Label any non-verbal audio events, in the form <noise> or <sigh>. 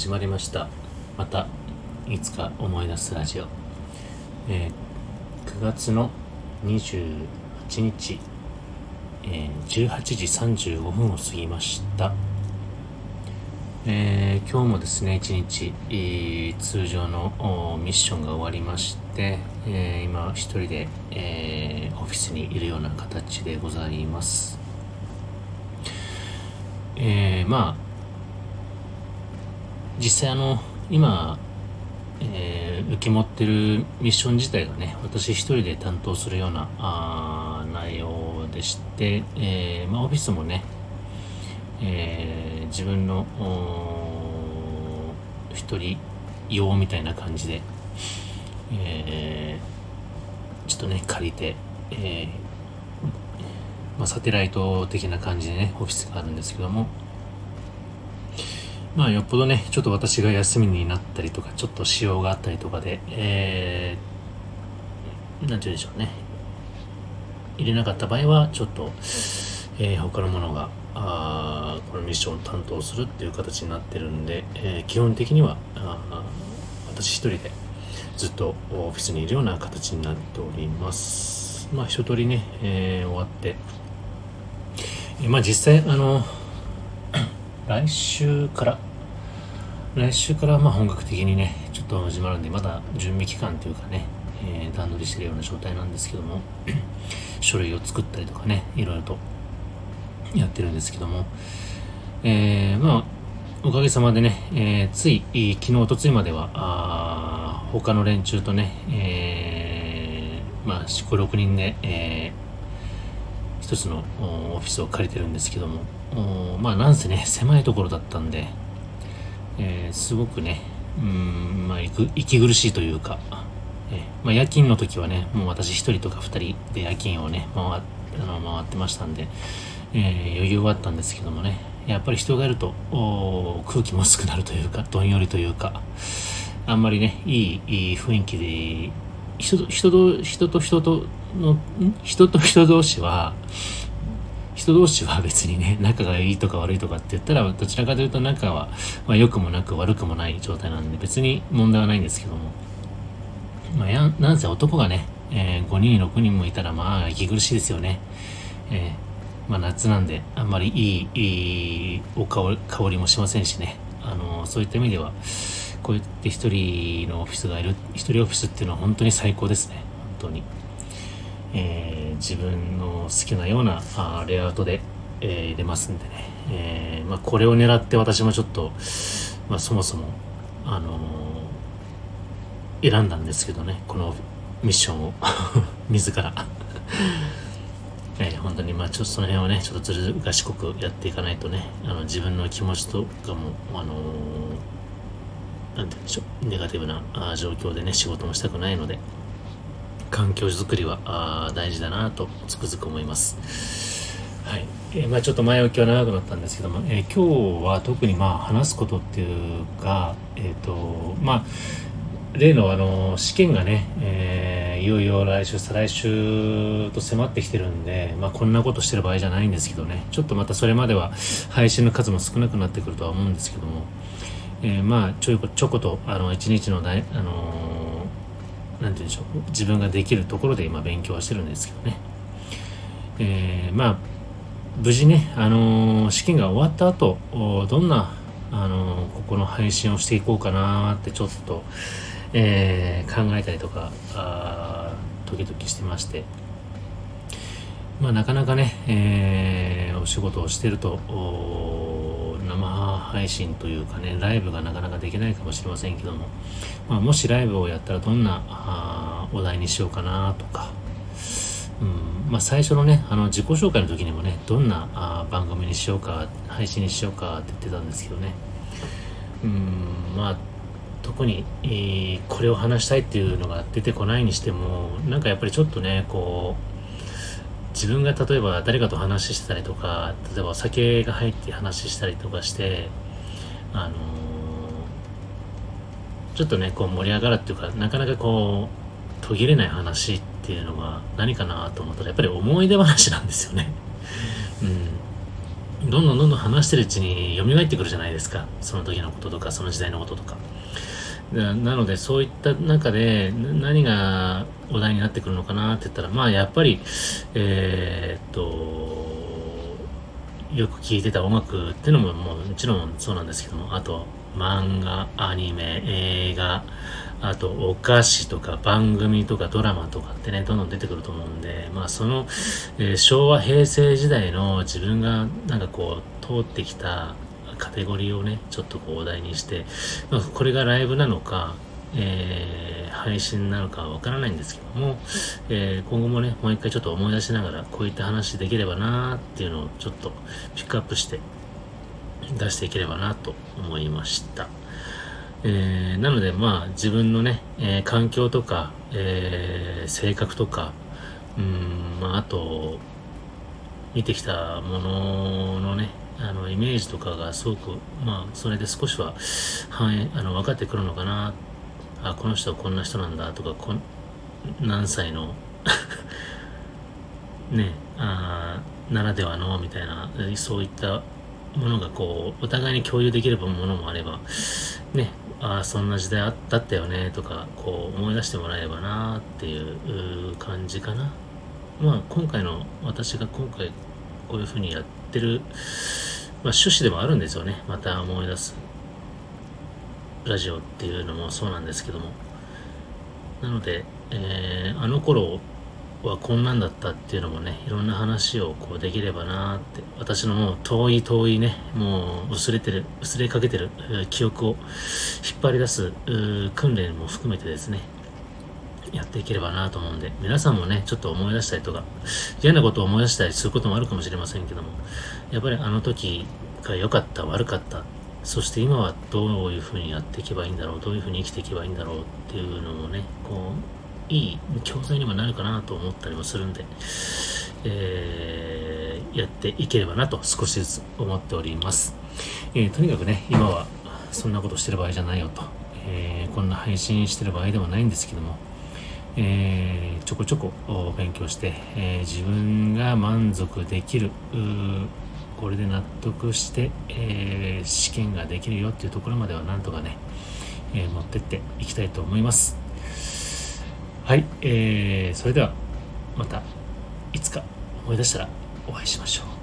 始まりました。またいつか思い出すラジオ、えー、9月の28日、えー、18時35分を過ぎました。えー、今日もですね一日、えー、通常のミッションが終わりまして、えー、今一人で、えオフィスにいるような形でございます。えまあ実際あの今、えー、受け持ってるミッション自体がね私一人で担当するようなあ内容でして、えーまあ、オフィスもね、えー、自分の一人用みたいな感じで、え、ちょっとね借りて、えまあ、サテライト的な感じでねオフィスがあるんですけどもまあよっぽどね、ちょっと私が休みになったりとか、ちょっと仕様があったりとかで、えー、なんて言うんでしょうね。入れなかった場合は、ちょっと、えー、他のものが、あこのミッションを担当するっていう形になってるんで、えー、基本的には、あ私一人でずっとオフィスにいるような形になっております。まあ一通りね、えー、終わって、えまあ実際、あの、来週から。来週からまあ本格的にねちょっと始まるんでまだ準備期間というかね、えー、段取りしてるような状態なんですけども <clears throat> 書類を作ったりとかねいろいろとやってるんですけどもえー、まあおかげさまでね、えー、つい昨日おとついまではあ他の連中とね、えー、まあ46人で、えー、一つのオフィスを借りてるんですけどもまあなんせね狭いところだったんで、えー、すごくねうんまあ息苦しいというか、えー、まあ、夜勤の時はねもう私1人とか2人で夜勤をね回あの回ってましたんで、えー、余裕はあったんですけどもねやっぱり人がいると空気も薄くなるというかどんよりというかあんまりねいい雰囲気で人と人と人と人との人と人同士は人同士は別にね、仲がいいとか悪いとかって言ったら、どちらかというと仲は、まあ、良くもなく悪くもない状態なんで、別に問題はないんですけども。まあ、やなんせ男がね、えー、5人、6人もいたら、まあ、息苦しいですよね。えー、まあ、夏なんで、あんまりいい、いいお香りもしませんしね。あのー、そういった意味では、こうやって一人のオフィスがいる、一人オフィスっていうのは本当に最高ですね。本当に。えー、自分の好きなようなあレイアウトで、えー、入れますんでね、えー、まあ、これを狙って私もちょっと、まあ、そもそも、あの選んだんですけどね。このミッションを。<laughs> 自ら。<laughs> えー、本当にまあちょっとその辺はねちょっとずる賢くやっていかないとね。あの自分の気持ちとかもあのなんて言うんでしょう。ネガティブな状況でね仕事もしたくないので。環境づくりは大事だなとつくづく思います。はい。えー、まあちょっと前置きは長くなったんですけども、えー、今日は特にまあ話すことっていうか、えっ、ー、と、まあ、例のあの試験がね、えー、いよいよ来週、再来週と迫ってきてるんで、まあ、こんなことしてる場合じゃないんですけどね、ちょっとまたそれまでは配信の数も少なくなってくるとは思うんですけども、えー、まあちょいこちょことあの一日のだあの何て言うんでしょう。自分ができるところで今勉強はしてるんですけどね、えー、まあ無事ね、あのー、試験が終わった後どんな、あのー、ここの配信をしていこうかなってちょっと、えー、考えたりとかあ時々してまして。まあなかなかね、えー、お仕事をしてると生配信というかね、ライブがなかなかできないかもしれませんけども、まあ、もしライブをやったらどんなあお題にしようかなとか、うんまあ、最初のね、あの自己紹介の時にもね、どんなあ番組にしようか、配信にしようかって言ってたんですけどね、うん、まあ、特に、えー、これを話したいっていうのが出てこないにしても、なんかやっぱりちょっとね、こう、自分が例えば誰かと話してたりとか例えばお酒が入って話したりとかしてあのー、ちょっとねこう盛り上がるっていうかなかなかこう途切れない話っていうのが何かなと思ったらやっぱり思い出話なんですよね。<laughs> うんどんどんどんどん話してるうちに蘇ってくるじゃないですか。その時のこととか、その時代のこととか。なので、そういった中で何がお題になってくるのかなって言ったら、まあやっぱり、えー、っと、よく聴いてた音楽っていうのももちろんそうなんですけども、あと漫画、アニメ、映画、あとお菓子とか番組とかドラマとかってね、どんどん出てくると思うんで、まあその、えー、昭和平成時代の自分がなんかこう通ってきたカテゴリーをね、ちょっとこうお題にして、まあ、これがライブなのか、えー、配信なのかわからないんですけども、えー、今後もね、もう一回ちょっと思い出しながら、こういった話できればなーっていうのをちょっとピックアップして出していければなと思いました。えー、なのでまあ自分のね、えー、環境とか、えー、性格とか、うん、まああと、見てきたもののね、あの、イメージとかがすごく、まあ、それで少しは、反映、あの、分かってくるのかな。あ、この人はこんな人なんだとか、こ何歳の <laughs> ね、あならではの、みたいな、そういったものがこう、お互いに共有できるものもあれば、ね、ああ、そんな時代あったったよね、とか、こう思い出してもらえればなっていう感じかな。まあ、今回の、私が今回こういうふうにやっててる、まあ、趣旨でもあるんですよね。また思い出す。ラジオっていうのもそうなんですけども。なので、えー、あの頃はこんなんだったっていうのもね、いろんな話をこうできればなって、私のもう遠い遠いね、もう薄れてる、薄れかけてる記憶を引っ張り出す訓練も含めてですね、やっていければなと思うんで、皆さんもね、ちょっと思い出したりとか、嫌なことを思い出したりすることもあるかもしれませんけども、やっぱりあの時が良かった、悪かった、そして今はどういうふうにやっていけばいいんだろう、どういうふうに生きていけばいいんだろうっていうのもね、こう、いい教材にもなるかなと思ったりもするんで、えー、やっていければなと少しずつ思っております。えー、とにかくね、今はそんなことしてる場合じゃないよと、えー、こんな配信してる場合でもないんですけども、えー、ちょこちょこ勉強して、えー、自分が満足できるこれで納得して、えー、試験ができるよっていうところまではなんとかね、え持ってっていきたいと思います。はい、えー、それではまたいつか思い出したらお会いしましょう。